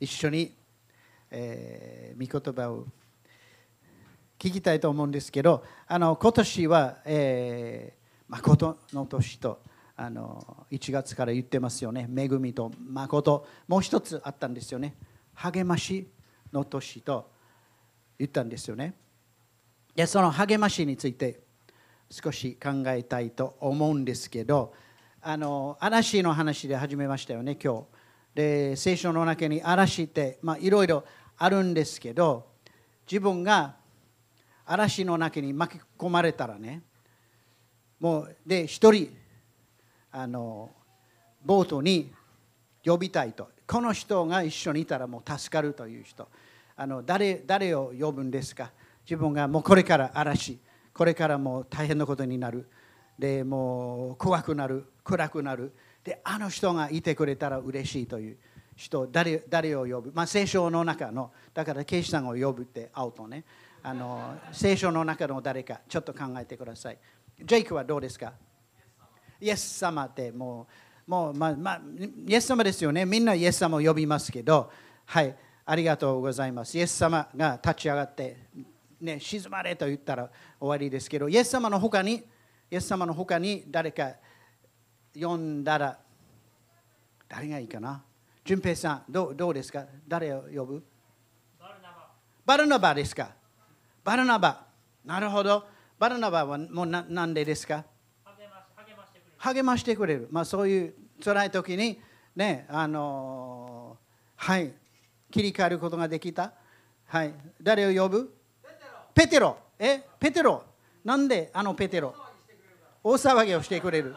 一緒に、えー、御言葉を聞きたいと思うんですけどあの今年は、えー、誠の年とあの1月から言ってますよね。恵みと誠。もう一つあったんですよね。励ましの年と言ったんですよね。でその励ましについて少し考えたいと思うんですけどあの嵐の話で始めましたよね今日。で聖書の中に嵐っていろいろあるんですけど自分が嵐の中に巻き込まれたらねもうで一人あのボートに呼びたいと。この人が一緒にいたらもう助かるという人。あの誰誰を呼ぶんですか？自分がもうこれから嵐。これからもう大変なことになる。でもう怖くなる。暗くなる。であの人がいてくれたら嬉しいという人誰誰を呼ぶ、まあ、聖書の中のだからケイシさんを呼ぶってアウトね。あの聖書の中の誰かちょっと考えてください。ジェイクはどうですか？イエス様ってもうもうまあまあイエス様ですよね。みんなイエス様を呼びますけどはい。ありがとうございます。イエス様が立ち上がってね沈まれと言ったら終わりですけどイエス様の他にイエス様の他に誰か呼んだら誰がいいかな？淳平さんどうどうですか？誰を呼ぶ？バルナバですか？バルナバ。なるほど。バルナバはもうななんでですか？励ましてくれる。まあそういう辛い時にね、あのー、はい、切り替えることができた？はい、誰を呼ぶ？ペテロ。え？ペテロ。なんであのペテロ？大騒ぎをしてくれる。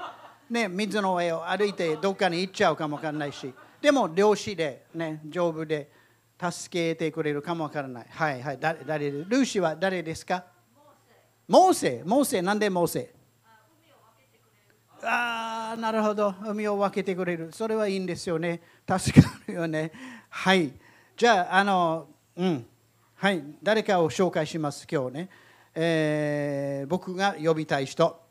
ね、水の上を歩いてどっかに行っちゃうかもわからないし。でも漁師で、ね、丈夫で。助けてくれるかもわからない。はいはい。誰誰ルーシーは誰ですか？モーセ。モーセ。なんでモーセ？ああ、なるほど。海を分けてくれる。それはいいんですよね。助かるよね。はい。じゃあ、あの、うん。はい。誰かを紹介します、今日ね。えー、僕が呼びたい人。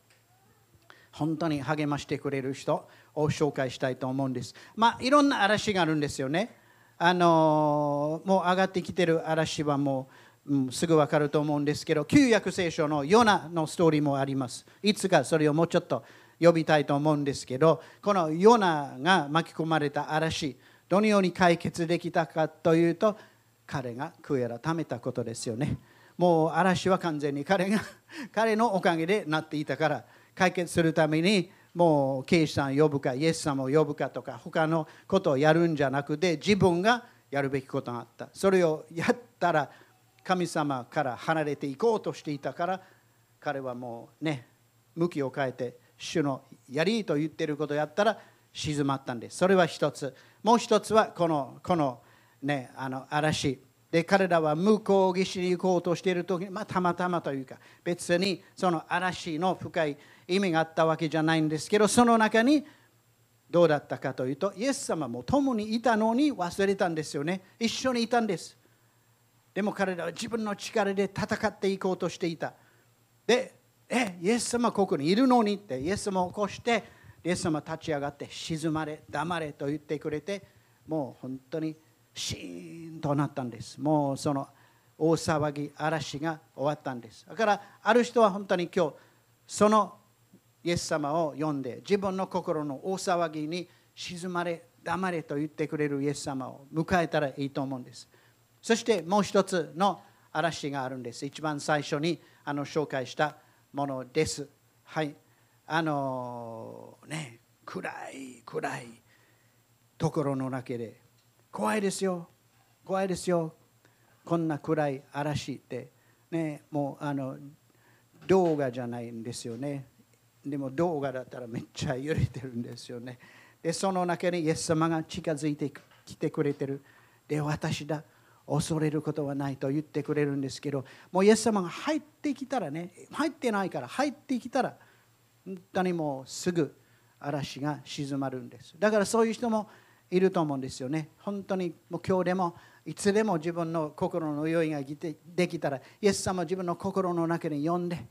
本当に励ましてくれる人を紹介したいと思うんです。まあ、いろんな嵐があるんですよね。あのもう上がってきてる嵐はもう、うん、すぐ分かると思うんですけど旧約聖書のヨナのストーリーもありますいつかそれをもうちょっと呼びたいと思うんですけどこのヨナが巻き込まれた嵐どのように解決できたかというと彼が悔い改めたことですよねもう嵐は完全に彼が彼のおかげでなっていたから解決するためにもう刑事さん呼ぶかイエス様を呼ぶかとか他のことをやるんじゃなくて自分がやるべきことがあったそれをやったら神様から離れていこうとしていたから彼はもうね向きを変えて主のやりと言ってることをやったら静まったんですそれは一つもう一つはこのこのねあの嵐で彼らは向こう岸に行こうとしている時に、まあ、たまたまというか別にその嵐の深い意味があったわけじゃないんですけどその中にどうだったかというとイエス様も共にいたのに忘れたんですよね。一緒にいたんです。でも彼らは自分の力で戦っていこうとしていた。でえイエス様ここにいるのにってイエス様を起こしてイエス様立ち上がって静まれ黙れと言ってくれてもう本当にシーンとなったんです。もうその大騒ぎ嵐が終わったんです。だからある人は本当に今日そのイエス様を呼んで自分の心の大騒ぎに静まれ黙れと言ってくれるイエス様を迎えたらいいと思うんです。そしてもう一つの嵐があるんです。一番最初にあの紹介したものです。はい。あのね暗い暗いところの中で怖いですよ。怖いですよ。こんな暗い嵐って。ねもうあの動画じゃないんですよね。でも動画だったらめっちゃ揺れてるんですよね。で、その中にイエス様が近づいてきてくれてる。で、私だ。恐れることはないと言ってくれるんですけど、もうイエス様が入ってきたらね、入ってないから入ってきたら、本当にもうすぐ嵐が静まるんです。だからそういう人もいると思うんですよね。本当にもう今日でもいつでも自分の心の用意ができたら、イエス様は自分の心の中に呼んで、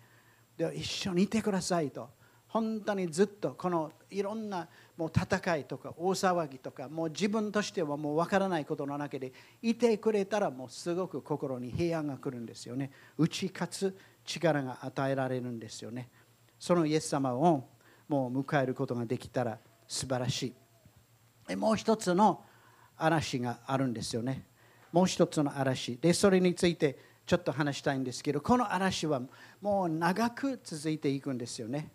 で一緒にいてくださいと。本当にずっとこのいろんなもう戦いとか大騒ぎとかもう自分としてはもう分からないことの中でいてくれたらもうすごく心に平安が来るんですよね。打ち勝つ力が与えられるんですよね。そのイエス様をもう迎えることができたら素晴らしい。もう一つの嵐があるんですよね。もう一つの嵐。でそれについてちょっと話したいんですけどこの嵐はもう長く続いていくんですよね。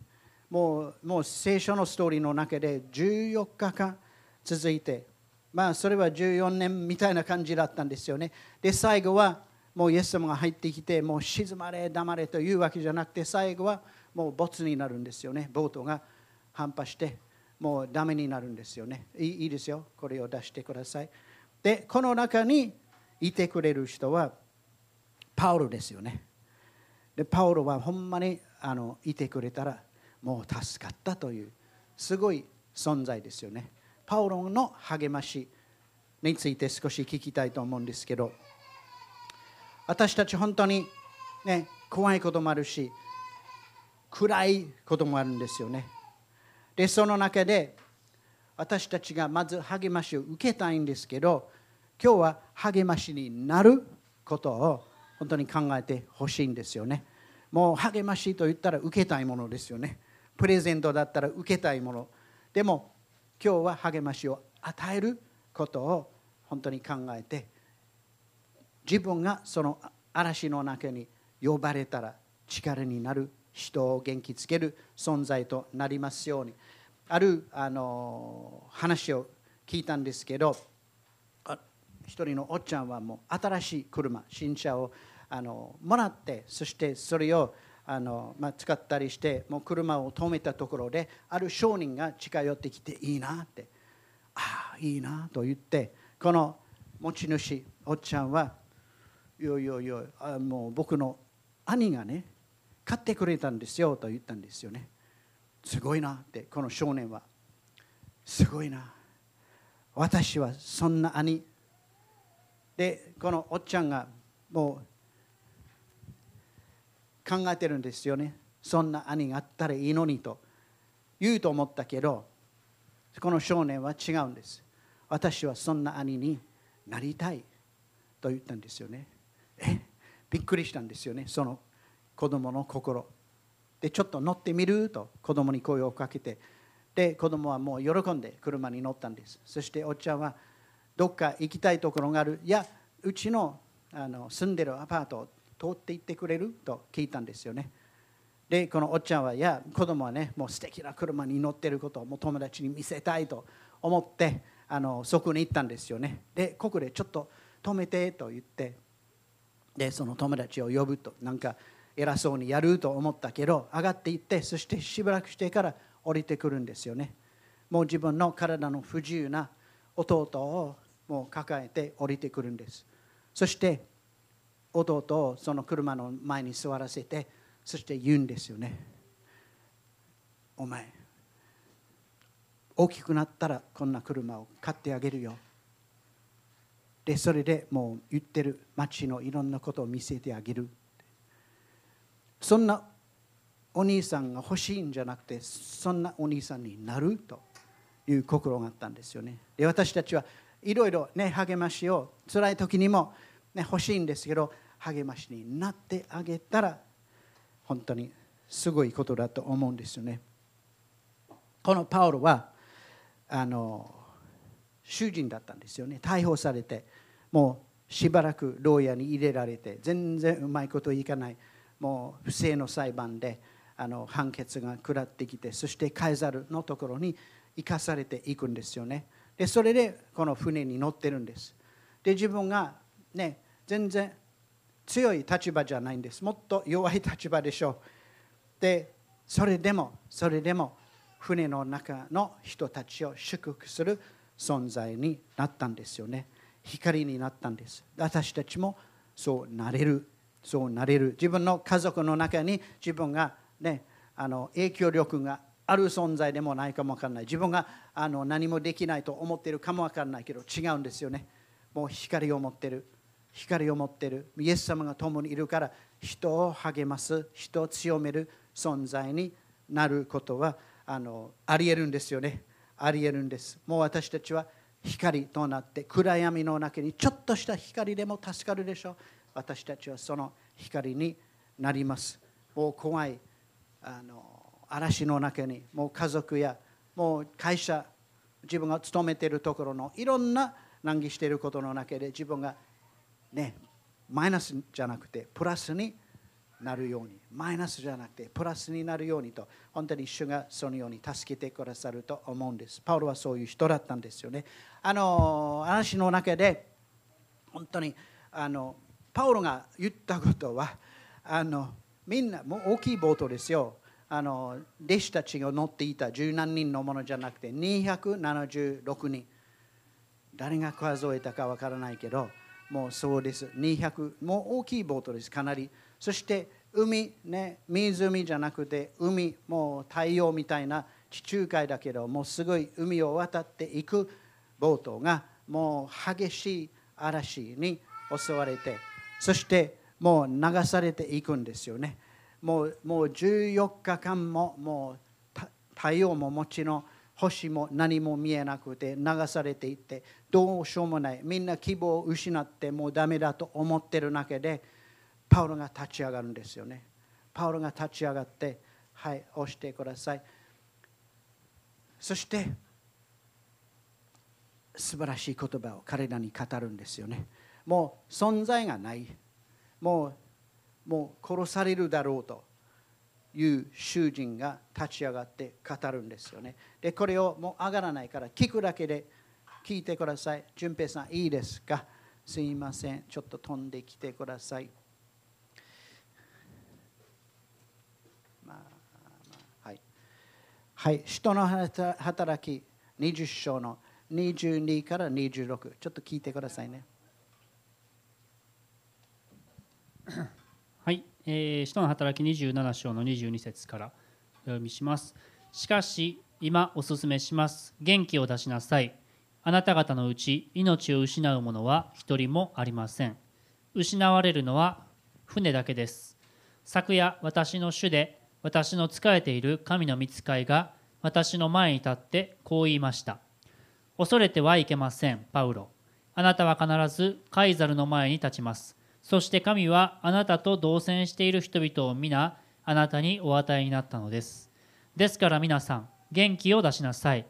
もうもう聖書のストーリーの中で14日間続いてまあそれは14年みたいな感じだったんですよね。で最後はもうイエス様が入ってきてもう静まれ黙れというわけじゃなくて最後はもう没になるんですよね。ボートが反破してもうダメになるんですよね。いいですよ。これを出してください。でこの中にいてくれる人はパウロですよね。でパウロはほんまにあのいてくれたらもう助かったというすごい存在ですよね。パウロの励ましについて少し聞きたいと思うんですけど私たち本当にね怖いこともあるし暗いこともあるんですよね。でその中で私たちがまず励ましを受けたいんですけど今日は励ましになることを本当に考えてほしいんですよね。もう励ましと言ったら受けたいものですよね。プレゼントだったら受けたいもの。でも今日は励ましを与えることを本当に考えて自分がその嵐の中に呼ばれたら力になる人を元気づける存在となりますように。あるあの話を聞いたんですけど一人のおっちゃんはもう新しい車新車をあのもらってそしてそれをあの、まあ、使ったりしてもう車を止めたところである商人が近寄ってきていいなって。ああいいなと言ってこの持ち主おっちゃんはいやいやいやあもう僕の兄がね買ってくれたんですよと言ったんですよね。すごいなってこの少年は。すごいな。私はそんな兄。でこのおっちゃんがもう考えてるんですよね。そんな兄があったらいいのにと。言うと思ったけどこの少年は違うんです。私はそんな兄になりたい。と言ったんですよね。え？びっくりしたんですよね。その子供の心。でちょっと乗ってみる？と子供に声をかけて。で子供はもう喜んで車に乗ったんです。そしておっちゃんはどっか行きたいところがある？いやうちのあの住んでるアパート通って行ってくれると聞いたんですよね。でこのおっちゃんはいや子供はねもう素敵な車に乗ってることをもう友達に見せたいと思ってあのそこに行ったんですよね。でここでちょっと止めてと言ってでその友達を呼ぶとなんか偉そうにやると思ったけど上がっていってそしてしばらくしてから降りてくるんですよね。もう自分の体の不自由な弟をもう抱えて降りてくるんです。そして弟をその車の前に座らせてそして言うんですよね。お前大きくなったらこんな車を買ってあげるよ。でそれでもう言ってる街のいろんなことを見せてあげる。そんなお兄さんが欲しいんじゃなくてそんなお兄さんになるという心があったんですよね。で私たちはいろいろね励ましを辛い時にも、ね、欲しいんですけど励ましになってあげたら本当にすごいことだと思うんですよね。このパウロはあの囚人だったんですよね。逮捕されてもうしばらく牢屋に入れられて全然うまいこといかないもう不正の裁判であの判決が下ってきてそしてカエザルのところに生かされていくんですよね。でそれでこの船に乗ってるんです。で自分がね全然強い立場じゃないんです。もっと弱い立場でしょ。うでそれでもそれでも船の中の人たちを祝福する存在になったんですよね。光になったんです。私たちもそうなれる。そうなれる。自分の家族の中に自分がねあの影響力がある存在でもないかもわからない。自分があの何もできないと思っているかもわからないけど違うんですよね。もう光を持ってる。光を持っている。イエス様が共にいるから人を励ます人を強める存在になることはあのありえるんですよね。ありえるんです。もう私たちは光となって暗闇の中にちょっとした光でも助かるでしょう。私たちはその光になります。もう怖いあの嵐の中にもう家族やもう会社自分が勤めているところのいろんな難儀していることの中で自分がねマイナスじゃなくてプラスになるように。マイナスじゃなくてプラスになるようにと本当に主がそのように助けてくださると思うんです。パウロはそういう人だったんですよね。あの話の中で本当にあのパウロが言ったことはあのみんなもう大きいボートですよ。あの弟子たちが乗っていた十何人のものじゃなくて276人。誰が数えたかわからないけどもうそうです。200もう大きいボートです。かなり。そして海ね湖じゃなくて海もう太陽みたいな地中海だけどもうすごい海を渡っていくボートがもう激しい嵐に襲われてそしてもう流されていくんですよね。もうもう14日間ももう太陽ももちろん星も何も見えなくて流されていってどうしようもない。みんな希望を失ってもうダメだと思ってる中でパウロが立ち上がるんですよね。パウロが立ち上がってはい押してください。そして素晴らしい言葉を彼らに語るんですよね。もう存在がない。もうもう殺されるだろうと。いう囚人が立ち上がって語るんですよね。で、これをもう上がらないから聞くだけで聞いてください。淳平さん、いいですか？すいません。ちょっと飛んできてください。はい。はい。人の働き20章の22から26。ちょっと聞いてくださいね。はい、えー、使徒の働き27章の22節からお読みします。しかし、今お勧めします。元気を出しなさい。あなた方のうち命を失う者は一人もありません。失われるのは船だけです。昨夜、私の主で私の仕えている神の御使いが私の前に立ってこう言いました。恐れてはいけません、パウロ。あなたは必ずカイザルの前に立ちます。そして神はあなたと同棲している人々を皆あなたにお与えになったのです。ですから皆さん、元気を出しなさい。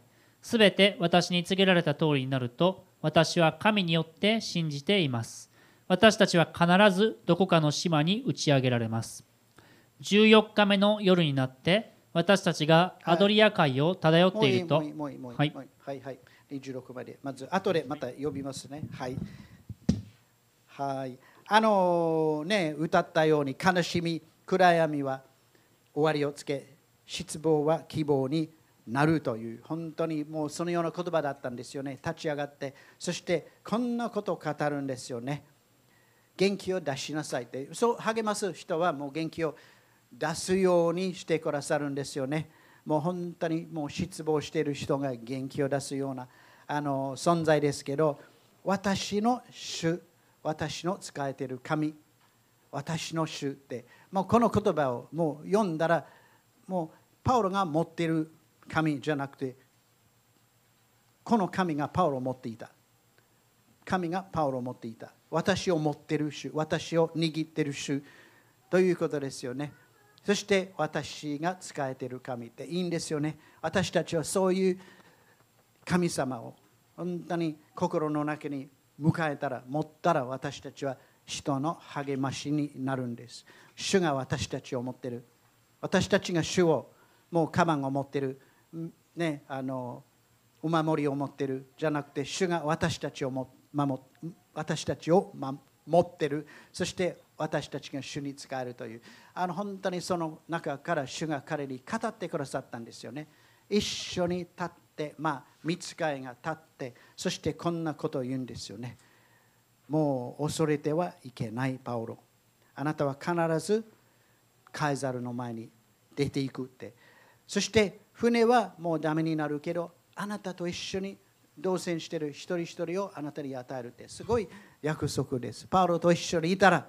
すべて私に告げられた通りになると、私は神によって信じています。私たちは必ずどこかの島に打ち上げられます。14日目の夜になって、私たちがアドリア海を漂っていると、はい、はいはいはい。26まで。まず後でまた呼びますね。はい。はい。あのね歌ったように悲しみ暗闇は終わりをつけ失望は希望になるという本当にもうそのような言葉だったんですよね。立ち上がってそしてこんなことを語るんですよね。元気を出しなさいって。そう励ます人はもう元気を出すようにしてくださるんですよね。もう本当にもう失望している人が元気を出すようなあの存在ですけど私の主私の使えている神私の主ってもうこの言葉をもう読んだらもうパウロが持っている神じゃなくてこの神がパウロを持っていた。神がパウロを持っていた。私を持ってる主私を握ってる主ということですよね。そして私が使えてる神っていいんですよね。私たちはそういう神様を本当に心の中に迎えたら持ったら私たちは人の励ましになるんです。主が私たちを持ってる。私たちが主をもうカバンを持ってる。ねあのお守りを持ってるじゃなくて主が私たちをも守私たちを持ってる。そして私たちが主に使えるという。あの本当にその中から主が彼に語ってくださったんですよね。一緒に立ってまあ見つかいが立ってそしてこんなことを言うんですよね。もう恐れてはいけないパウロ。あなたは必ずカイザルの前に出ていくって。そして船はもうダメになるけどあなたと一緒に同棲してる一人一人をあなたに与えるってすごい約束ですパウロと一緒にいたら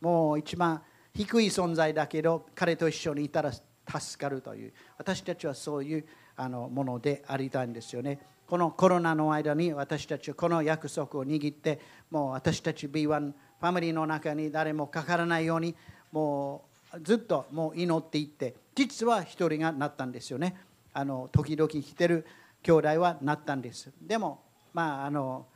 もう一番低い存在だけど彼と一緒にいたら助かるという私たちはそういうあのものでありたいんですよね。このコロナの間に私たちはこの約束を握ってもう私たち B1 ファミリーの中に誰もかからないようにもうずっともう祈っていって実は一人がなったんですよね。あの時々来てる兄弟はなったんです。でもまああの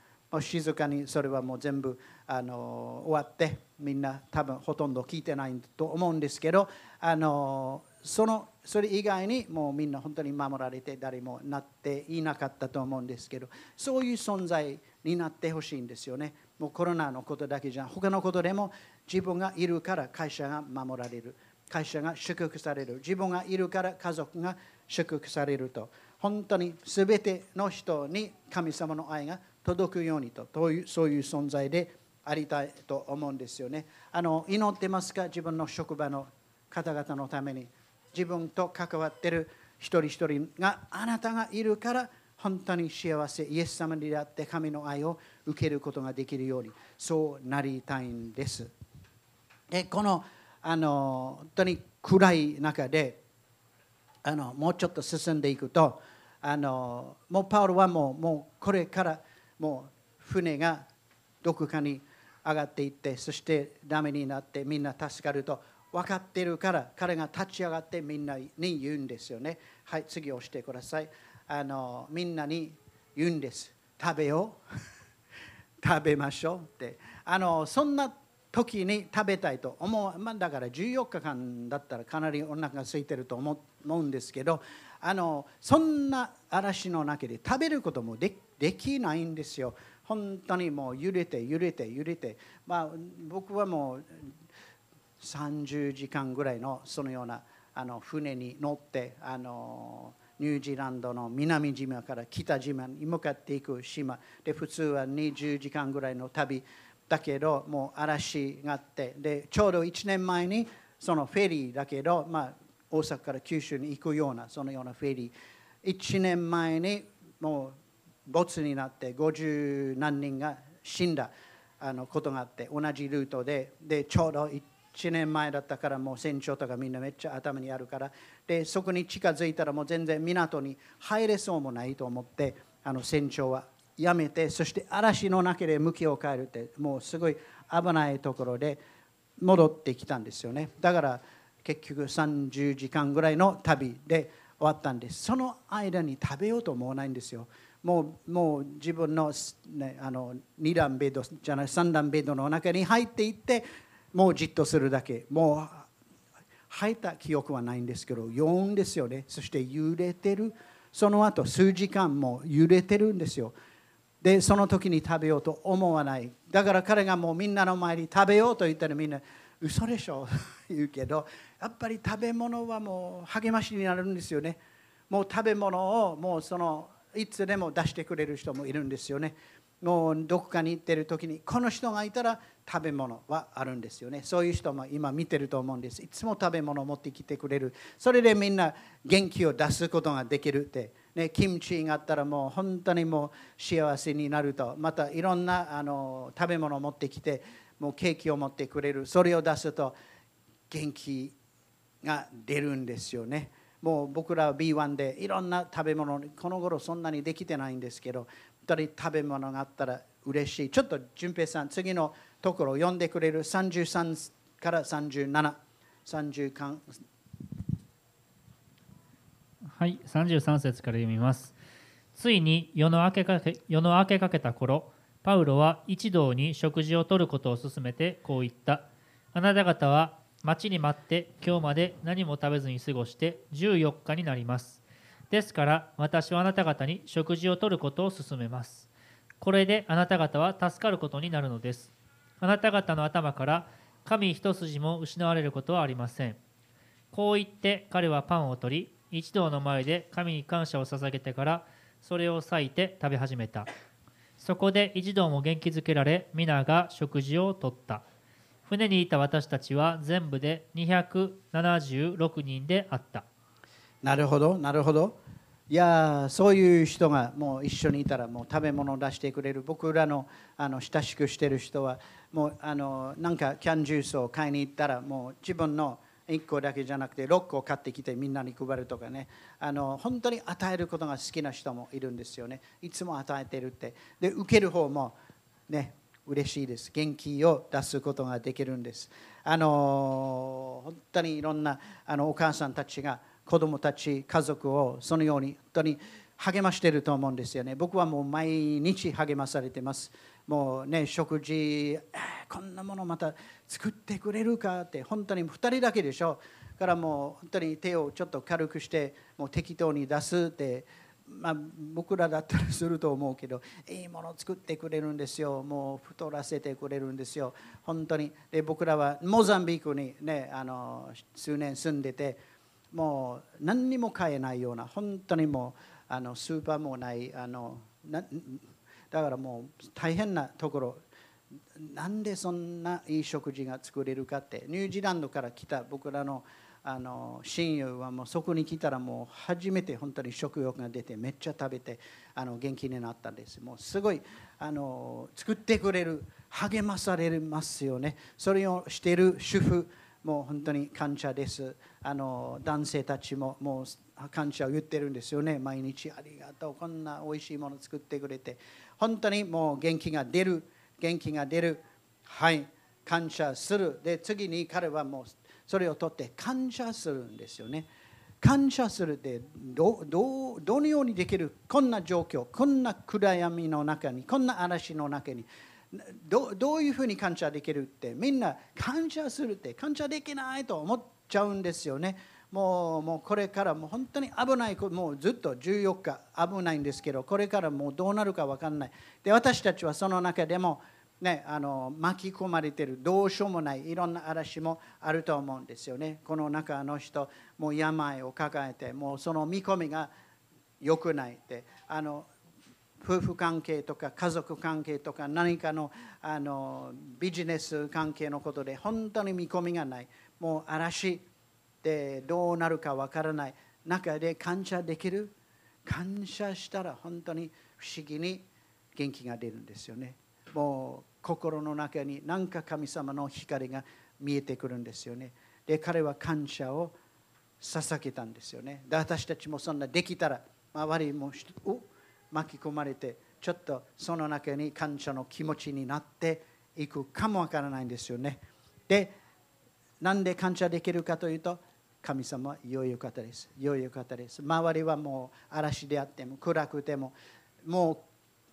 静かにそれはもう全部あの終わってみんな多分ほとんど聞いてないと思うんですけどあのそのそれ以外にもうみんな本当に守られて誰もなっていなかったと思うんですけどそういう存在になってほしいんですよね。もうコロナのことだけじゃ他のことでも自分がいるから会社が守られる。会社が祝福される。自分がいるから家族が祝福されると。本当に全ての人に神様の愛が届くようにと。そういう存在でありたいと思うんですよね。あの祈ってますか？自分の職場の方々のために。自分と関わってる一人一人があなたがいるから本当に幸せ。イエス様に出会って神の愛を受けることができるように。そうなりたいんです。でこのあの本当に暗い中であのもうちょっと進んでいくとあのもうパウロはもうもうこれからもう船がどこかに上がっていってそしてダメになってみんな助かると分かってるから彼が立ち上がってみんなに言うんですよね。はい、次押してください。あのみんなに言うんです。食べよう。食べましょうって。あのそんな時に食べたいと思う、まあ、だから14日間だったらかなりお腹が空いてると思うんですけどあのそんな嵐の中で食べることもできないんですよ。本当にもう揺れて揺れて揺れて、まあ、僕はもう30時間ぐらいのそのようなあの船に乗ってあのニュージーランドの南島から北島に向かっていく島。で普通は20時間ぐらいの旅。だけどもう嵐があってでちょうど1年前にそのフェリーだけど、まあ、大阪から九州に行くようなそのようなフェリー。1年前にもう没になって50何人が死んだあのことがあって同じルートで。でちょうど1年前だったからもう船長とかみんなめっちゃ頭にあるから。でそこに近づいたらもう全然港に入れそうもないと思ってあの船長はやめてそして嵐の中で向きを変えるってもうすごい危ないところで戻ってきたんですよね。だから結局30時間ぐらいの旅で終わったんです。その間に食べようと思わないんですよ。もうもう自分の,、ね、あの2段ベッドじゃない3段ベッドの中に入っていってもうじっとするだけ。もう入った記憶はないんですけど読んですよね。そして揺れてる。その後数時間も揺れてるんですよ。でその時に食べようと思わない。だから彼がもうみんなの前に食べようと言ったらみんな嘘でしょ？言うけどやっぱり食べ物はもう励ましになるんですよね。もう食べ物をもうそのいつでも出してくれる人もいるんですよね。もうどこかに行ってる時にこの人がいたら食べ物はあるんですよね。そういう人も今見てると思うんです。いつも食べ物を持ってきてくれる。それでみんな元気を出すことができるって、ね、キムチがあったらもう本当にもう幸せになると。またいろんなあの食べ物を持ってきてもうケーキを持ってくれる。それを出すと元気が出るんですよね。もう僕らは B1 でいろんな食べ物この頃そんなにできてないんですけど人食べ物があったら嬉しい。ちょっと淳平さん次のところを読んでくれる。33から37 30はい33節から読みます。ついに夜の明けかけ夜の明けかけた頃パウロは一同に食事をとることを勧めてこう言った。あなた方は待ちに待って今日まで何も食べずに過ごして14日になります。ですから私はあなた方に食事をとることを勧めます。これであなた方は助かることになるのです。あなた方の頭から神一筋も失われることはありません。こう言って彼はパンを取り一同の前で神に感謝を捧げてからそれを裂いて食べ始めた。そこで一同も元気づけられ皆が食事をとった。船にいた私たちは全部で276人であった。なるほどなるほど。いやそういう人がもう一緒にいたらもう食べ物を出してくれる。僕らのあの親しくしてる人はもうあのなんかキャンジュースを買いに行ったらもう自分の1個だけじゃなくて6個買ってきてみんなに配るとかね。あの本当に与えることが好きな人もいるんですよね。いつも与えてるって。で受ける方もね嬉しいです。元気を出すことができるんです。あの本当にいろんなあのお母さんたちが子供たち家族をそのように本当に励ましてると思うんですよね。僕はもう毎日励まされてます。もうね食事こんなものまた作ってくれるかって本当に2人だけでしょ。からもう本当に手をちょっと軽くしてもう適当に出すってまあ、僕らだったらすると思うけどいいもの作ってくれるんですよ。もう太らせてくれるんですよ。本当に。で僕らはモザンビークにねあの数年住んでてもう何にも買えないような本当にもうあのスーパーもないあのなだからもう大変なところ。なんでそんないい食事が作れるかって。ニュージーランドから来た僕らのあの親友はもうそこに来たらもう初めて本当に食欲が出てめっちゃ食べてあの元気になったんです。もうすごいあの作ってくれる励まされますよね。それをしている主婦もう本当に感謝です。あの男性たちももう感謝を言ってるんですよね。毎日ありがとう。こんな美味しいもの作ってくれて。本当にもう元気が出る。元気が出る。はい。感謝する。で次に彼はもうそれを取って感謝するんですよね。感謝するってどどどのようにできる？こんな状況。こんな暗闇の中に。こんな嵐の中に。どどういうふうに感謝できるって？みんな感謝するって。感謝できないと思っちゃうんですよね。もうもうこれからもう本当に危ないもうずっと14日危ないんですけどこれからもうどうなるか分かんない。で私たちはその中でも、ね、あの巻き込まれてるどうしようもないいろんな嵐もあると思うんですよね。この中の人もう病を抱えてもうその見込みが良くないってあの夫婦関係とか家族関係とか何かのあのビジネス関係のことで本当に見込みがない。もう嵐でどうなるかわからない。中で感謝できる？感謝したら本当に不思議に元気が出るんですよね。もう心の中に何か神様の光が見えてくるんですよね。で彼は感謝を捧げたんですよね。で私たちもそんなできたら周りも巻き込まれてちょっとその中に感謝の気持ちになっていくかもわからないんですよね。でなんで感謝できるかというと神様良いお方です。良いお方です。周りはもう嵐であっても暗くてもも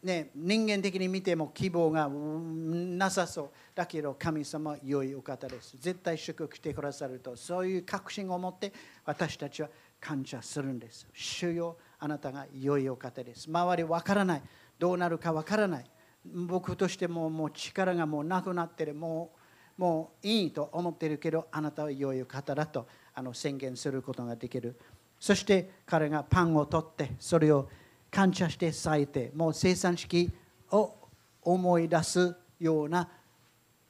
うね人間的に見ても希望がなさそうだけど神様は良いお方です。絶対祝福してくださるとそういう確信を持って私たちは感謝するんです。主よあなたが良いお方です。周りわからない。どうなるかわからない。僕としてももう力がもうなくなってる。もうもういいと思ってるけどあなたは良いお方だとあの宣言することができる。そして彼がパンを取ってそれを感謝して咲いてもう生産式を思い出すような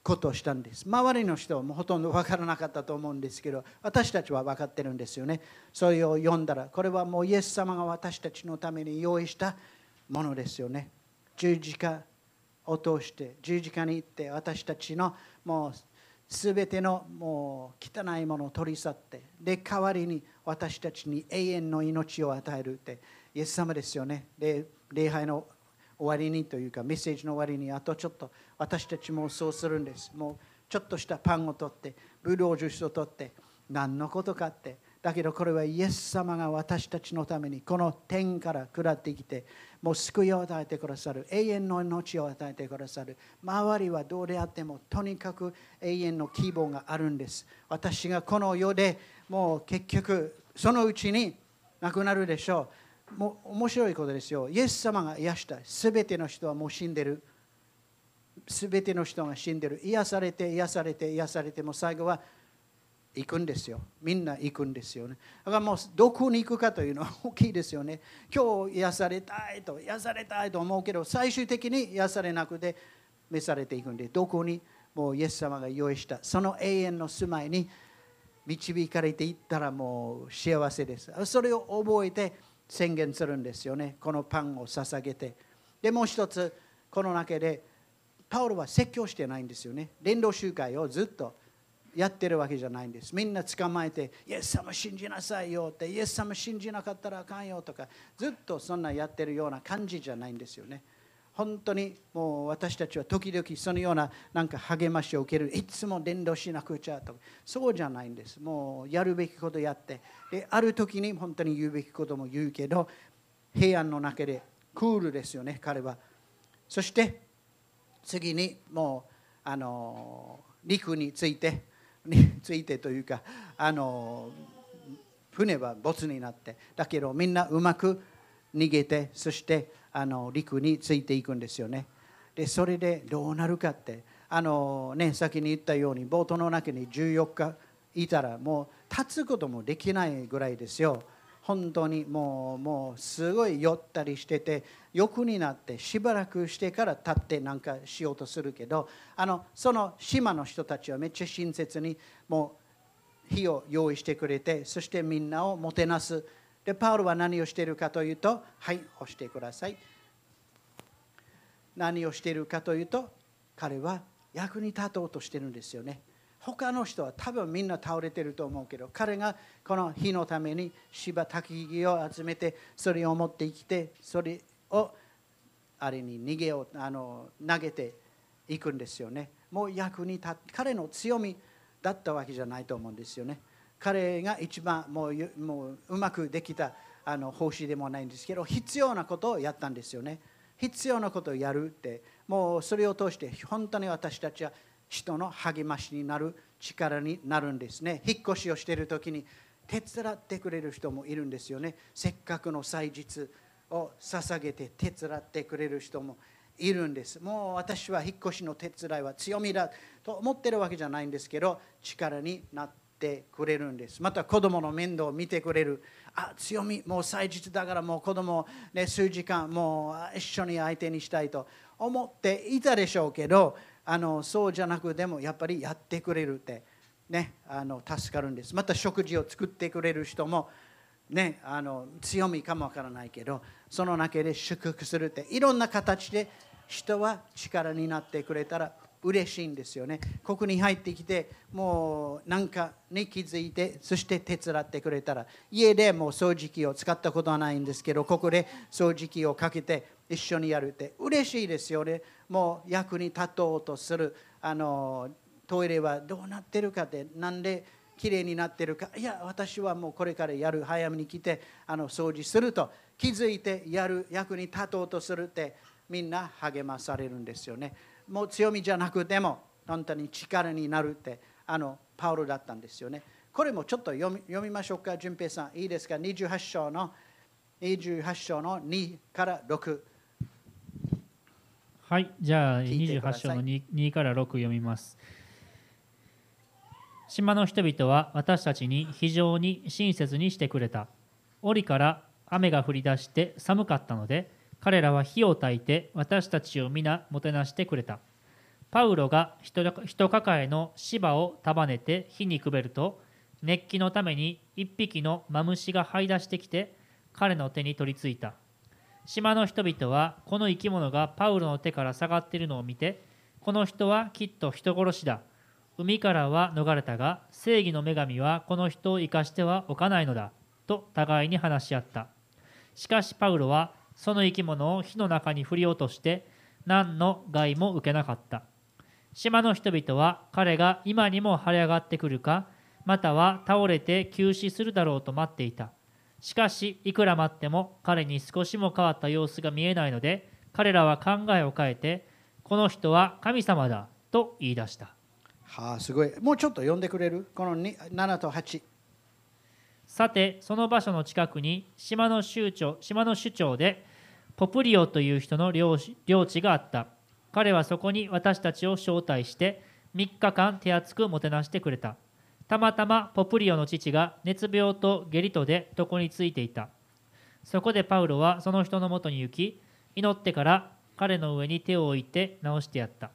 ことをしたんです。周りの人はもうほとんど分からなかったと思うんですけど私たちは分かってるんですよね。それを読んだらこれはもうイエス様が私たちのために用意したものですよね。十字架を通して十字架に行って私たちのもうすべてのもう汚いものを取り去ってで代わりに私たちに永遠の命を与えるってイエス様ですよね。で礼拝の終わりにというかメッセージの終わりにあとちょっと私たちもそうするんです。もうちょっとしたパンを取ってブドウジュースを取って何のことかってだけどこれはイエス様が私たちのためにこの天から下ってきてもう救いを与えてくださる永遠の命を与えてくださる。周りはどうであってもとにかく永遠の希望があるんです。私がこの世でもう結局そのうちに亡くなるでしょう。もう面白いことですよ。イエス様が癒したすべての人はもう死んでる。すべての人が死んでる。癒されて癒されて癒されても最後は行くんですよ。みんな行くんですよね。だからもうどこに行くかというのは大きいですよね。今日癒されたいと癒されたいと思うけど最終的に癒されなくて召されていくんでどこにもうイエス様が用意したその永遠の住まいに導かれていったらもう幸せです。それを覚えて宣言するんですよね。このパンを捧げて。でもう一つこの中でパウロは説教してないんですよね。伝道集会をずっとやってるわけじゃないんです。みんな捕まえて、イエス様信じなさいよって、イエス様信じなかったらあかんよとか、ずっとそんなやってるような感じじゃないんですよね。本当にもう私たちは時々そのようななんか励ましを受けるいつも伝道しなくちゃとかそうじゃないんですもうやるべきことやってである時に本当に言うべきことも言うけど平安の中でクールですよね彼はそして次にもうあの陸についてについてというかあの船は没になってだけどみんなうまく逃げてそしてあの陸についていくんですよね。でそれでどうなるかってあのね先に言ったようにボートの中に14日いたらもう立つこともできないぐらいですよ。本当にもうもうすごい酔ったりしてて欲になってしばらくしてから立ってなんかしようとするけどあのその島の人たちはめっちゃ親切にもう火を用意してくれてそしてみんなをもてなす。でパウロは何をしているかというとはい押してください。何をしているかというと彼は役に立とうとしてるんですよね。他の人は多分みんな倒れてると思うけど彼がこの火のために芝焚木を集めてそれを持ってきてそれをあれに逃げようあの投げていくんですよね。もう役に立って彼の強みだったわけじゃないと思うんですよね。彼が一番もうもううまくできたあの奉仕でもないんですけど必要なことをやったんですよね。必要なことをやるってもうそれを通して本当に私たちは人の励ましになる力になるんですね。引っ越しをしている時に手伝ってくれる人もいるんですよね。せっかくの祭日を捧げて手伝ってくれる人もいるんです。もう私は引っ越しの手伝いは強みだと思ってるわけじゃないんですけど力になってくれるんです。また子供の面倒を見てくれる。あ強み。もう祭日だからもう子供をね数時間もう一緒に相手にしたいと思っていたでしょうけどあのそうじゃなくてもやっぱりやってくれるってねあの助かるんです。また食事を作ってくれる人もねあの強みかもわからないけどその中で祝福するっていろんな形で人は力になってくれたら嬉しいんですよね。ここに入ってきてもう何かに気づいてそして手伝ってくれたら家でもう掃除機を使ったことはないんですけどここで掃除機をかけて一緒にやるって。嬉しいですよね。もう役に立とうとする。あのトイレはどうなってるかってなんできれいになってるか。いや私はもうこれからやる。早めに来てあの掃除すると。気づいてやる。役に立とうとするってみんな励まされるんですよね。もう強みじゃなくても本当に力になるってあのパウロだったんですよね。これもちょっと読み読みましょうか淳平さん。いいですか？28章の28章の2から6はいじゃあ28章の 2, 2から6読みます。島の人々は私たちに非常に親切にしてくれた。檻から雨が降り出して寒かったので彼らは火を焚いて私たちを皆もてなしてくれた。パウロが人抱えの芝を束ねて火にくべると熱気のために一匹のマムシが這い出してきて彼の手に取り付いた島の人々はこの生き物がパウロの手から下がっているのを見てこの人はきっと人殺しだ。海からは逃れたが正義の女神はこの人を生かしてはおかないのだと互いに話し合った。しかしパウロはその生き物を火の中に振り落として何の害も受けなかった。島の人々は彼が今にも腫れ上がってくるかまたは倒れて急死するだろうと待っていた。しかしいくら待っても彼に少しも変わった様子が見えないので彼らは考えを変えてこの人は神様だと言い出した。はあすごいもうちょっと読んでくれる？この7と8。さてその場所の近くに島の首長島の首長でポプリオという人の領地があった彼はそこに私たちを招待して3日間手厚くもてなしてくれたたまたまポプリオの父が熱病と下痢とで床についていたそこでパウロはその人のもとに行き祈ってから彼の上に手を置いて治してやった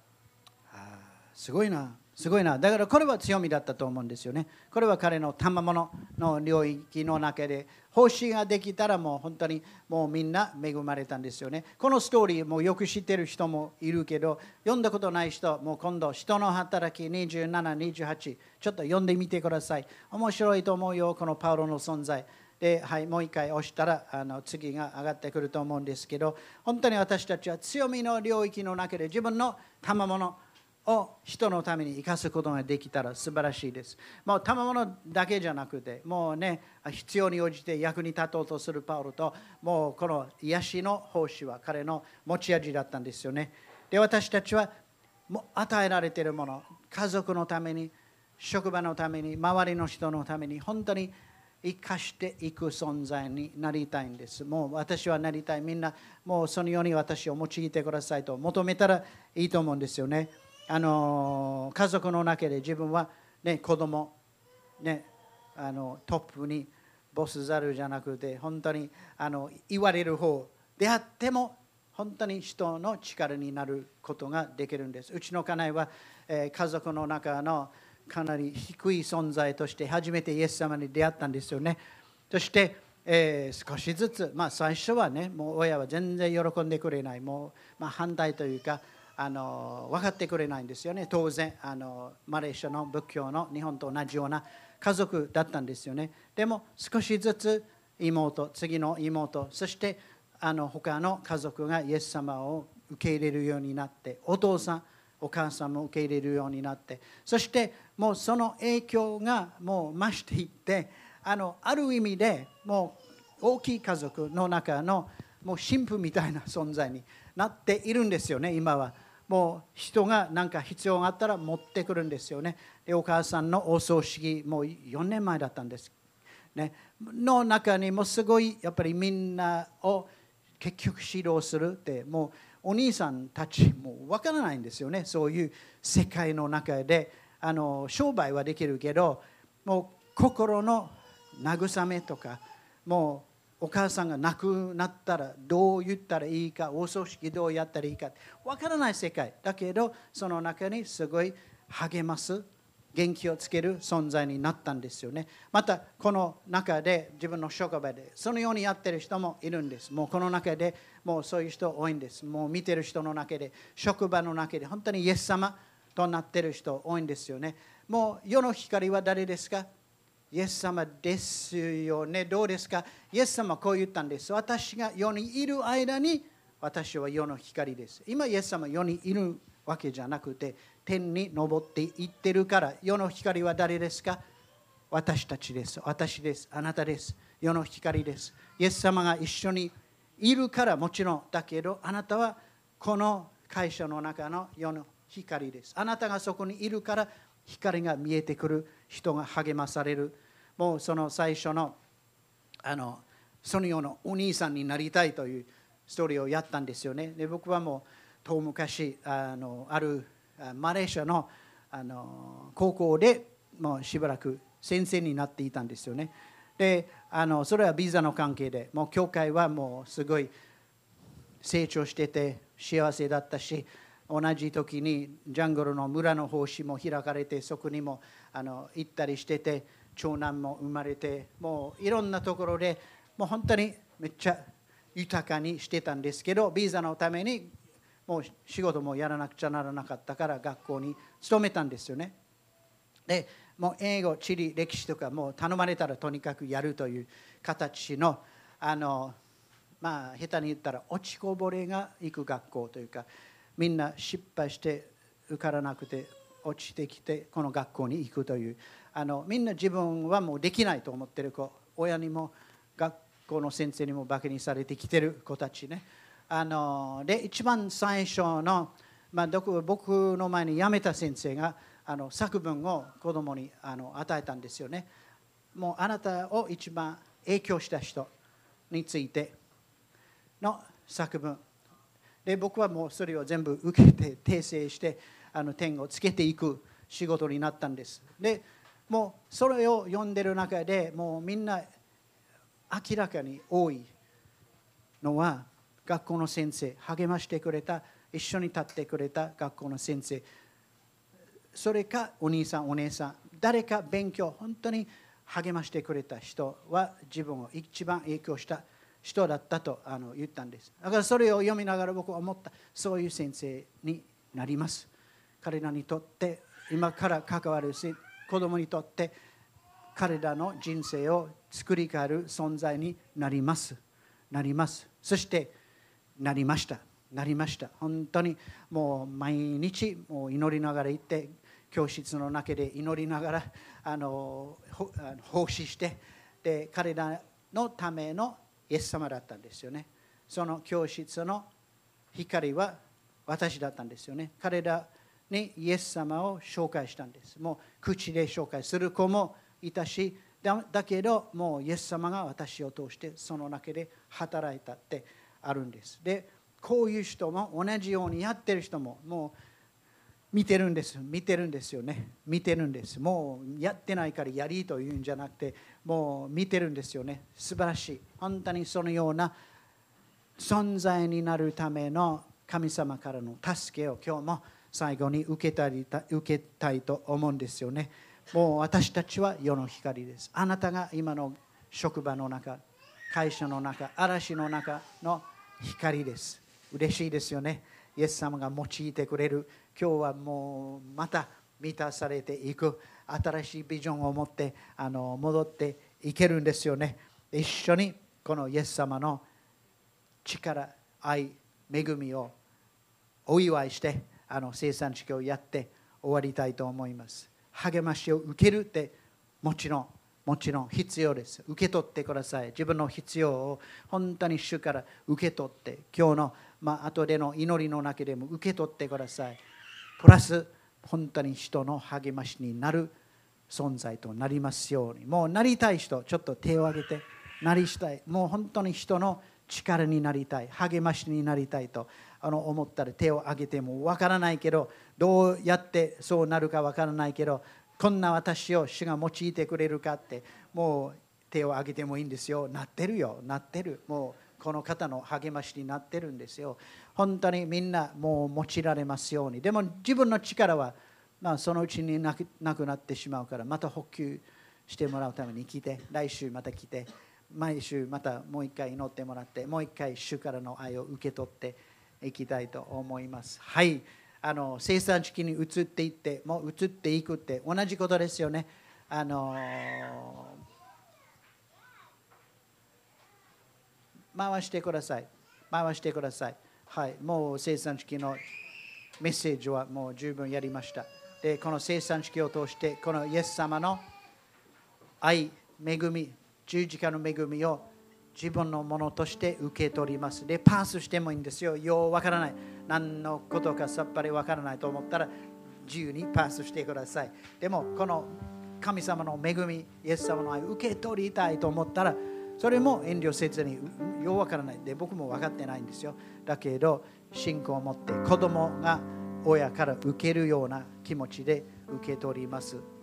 すごいなすごいな。だからこれは強みだったと思うんですよね。これは彼の賜物の領域の中で、奉仕ができたらもう本当にもうみんな恵まれたんですよね。このストーリーもよく知ってる人もいるけど、読んだことない人、もう今度、人の働き27、28、ちょっと読んでみてください。面白いと思うよ、このパウロの存在。で、はい、もう一回押したらあの次が上がってくると思うんですけど、本当に私たちは強みの領域の中で自分の賜物を人のために生かすことができたら素晴らしいです。もう賜物だけじゃなくて、もうね、必要に応じて役に立とうとするパウロと、もうこの癒しの奉仕は彼の持ち味だったんですよね。で、私たちはも与えられているもの、家族のために、職場のために、周りの人のために、本当に生かしていく存在になりたいんです。もう私はなりたい。みんな、もうそのように私を用いてくださいと求めたらいいと思うんですよね。あの家族の中で自分は、ね、子供、ね、あのトップにボスザルじゃなくて本当にあの言われる方であっても本当に人の力になることができるんです。うちの家内は、えー、家族の中のかなり低い存在として初めてイエス様に出会ったんですよね。そして、えー、少しずつ、まあ、最初はね、もう親は全然喜んでくれない、もう、まあ、反対というか、あの分かってくれないんですよね当然あのマレーシアの仏教の日本と同じような家族だったんですよねでも少しずつ妹次の妹そしてあの他の家族がイエス様を受け入れるようになってお父さんお母さんも受け入れるようになってそしてもうその影響がもう増していってあのある意味でもう大きい家族の中のもう神父みたいな存在になっているんですよね今は。もう人が何か必要があったら持ってくるんですよね。でお母さんのお葬式もう4年前だったんです。ね、の中にもすごいやっぱりみんなを結局指導するってもうお兄さんたちもわからないんですよねそういう世界の中であの商売はできるけどもう心の慰めとかもうお母さんが亡くなったらどう言ったらいいかお葬式どうやったらいいかわからない世界。だけどその中にすごい励ます元気をつける存在になったんですよね。またこの中で自分の職場でそのようにやってる人もいるんです。もうこの中でもうそういう人多いんです。もう見てる人の中で職場の中で本当にイエス様となってる人多いんですよね。もう世の光は誰ですか？イエス様ですよね。どうですか？イエス様はこう言ったんです。私が世にいる間に私は世の光です。今、イエス様は世にいるわけじゃなくて、天に昇っていってるから、世の光は誰ですか？私たちです。私です。あなたです。世の光です。イエス様が一緒にいるからもちろんだけど、あなたはこの会社の中の世の光です。あなたがそこにいるから光が見えてくる人が励まされるもうその最初のあのそのようなお兄さんになりたいというストーリーをやったんですよね。で僕はもう遠昔あのあるマレーシアのあの高校でもうしばらく先生になっていたんですよね。であのそれはビザの関係でもう教会はもうすごい成長してて幸せだったし同じ時にジャングルの村の奉仕も開かれてそこにもあの行ったりしてて長男も生まれてもういろんなところでもう本当にめっちゃ豊かにしてたんですけどビザのためにもう仕事もやらなくちゃならなかったから学校に勤めたんですよね。でもう英語地理歴史とかもう頼まれたらとにかくやるという形のあのまあ下手に言ったら落ちこぼれが行く学校というかみんな失敗して受からなくて落ちてきてこの学校に行くというあのみんな自分はもうできないと思ってる子親にも学校の先生にもバカにされてきてる子たちね。あので一番最初の、まあ、僕の前に辞めた先生があの作文を子供にあの与えたんですよね。もうあなたを一番影響した人についての作文。で僕はもうそれを全部受けて訂正してあの点をつけていく仕事になったんです。でもうそれを読んでる中でもうみんな明らかに多いのは学校の先生励ましてくれた一緒に立ってくれた学校の先生。それかお兄さんお姉さん誰か勉強本当に励ましてくれた人は自分を一番影響した人だったとあの言ったんです。だからそれを読みながら僕は思った。そういう先生になります。彼らにとって今から関わるし子供にとって彼らの人生を作り変える存在になります。なります。そしてなりました。なりました。本当にもう毎日もう祈りながら行って教室の中で祈りながらあの奉仕してで彼らのためのイエス様だったんですよね。その教室の光は私だったんですよね。彼らにイエス様を紹介したんです。もう口で紹介する子もいたしだけどもうイエス様が私を通してその中で働いたってあるんです。でこういう人も同じようにやってる人ももう見てるんです。見てるんですよね。見てるんです。もうやってないからやりというんじゃなくてもう見てるんですよね。素晴らしい。本当にそのような存在になるための神様からの助けを今日も最後に受けたり受けたいと思うんですよね。もう私たちは世の光です。あなたが今の職場の中会社の中嵐の中の光です。嬉しいですよね。イエス様が用いてくれる。今日はもうまた満たされていく。新しいビジョンを持ってあの戻っていけるんですよね。一緒にこのイエス様の力愛恵みをお祝いしてあの生産式をやって終わりたいと思います。励ましを受けるってもちろんもちろん必要です。受け取ってください。自分の必要を本当に主から受け取って今日のまあ後での祈りの中でも受け取ってください。プラス本当に人の励ましになる存在となりますように。もうなりたい人ちょっと手を挙げてなりしたい。もう本当に人の力になりたい。励ましになりたいとあの思ったら手を挙げてもわからないけどどうやってそうなるかわからないけどこんな私を主が用いてくれるかってもう手を挙げてもいいんですよ。なってるよ。なってる。もうこの方の励ましになってるんですよ。本当にみんなもう用いられますように。でも自分の力は、まあ、そのうちになくなくなってしまうからまた補給してもらうために来て来週また来て毎週またもう一回祈ってもらってもう一回主からの愛を受け取っていきたいと思います。はい。あの生産地に移っていってもう移っていくって同じことですよね。あの回してください。回してください。はい。もう生産式のメッセージはもう十分やりました。でこの生産式を通してこのイエス様の愛恵み十字架の恵みを自分のものとして受け取ります。で、パースしてもいいんですよ。ようわからない。何のことかさっぱりわからないと思ったら自由にパースしてください。でも、この神様の恵み、イエス様の愛を受け取りたいと思ったら、それも遠慮せずにようわからないで僕も分かってないんですよ。だけど、信仰を持って子供が親から受けるような気持ちで受け取ります。